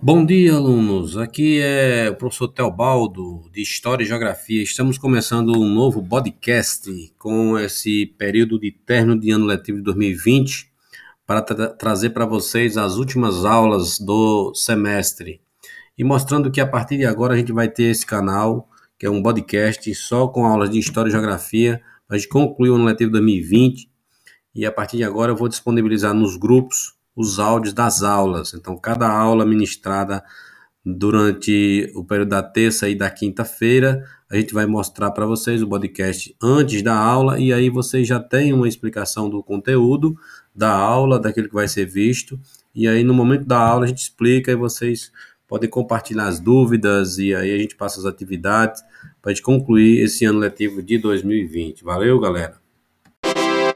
Bom dia, alunos. Aqui é o professor Teobaldo, de História e Geografia. Estamos começando um novo podcast com esse período de término de ano letivo de 2020 para tra trazer para vocês as últimas aulas do semestre e mostrando que a partir de agora a gente vai ter esse canal, que é um podcast só com aulas de História e Geografia, para a gente concluir o ano letivo 2020 e a partir de agora eu vou disponibilizar nos grupos os áudios das aulas. Então, cada aula ministrada durante o período da terça e da quinta-feira, a gente vai mostrar para vocês o podcast antes da aula e aí vocês já têm uma explicação do conteúdo da aula, daquilo que vai ser visto. E aí no momento da aula a gente explica e vocês podem compartilhar as dúvidas e aí a gente passa as atividades para a gente concluir esse ano letivo de 2020. Valeu, galera!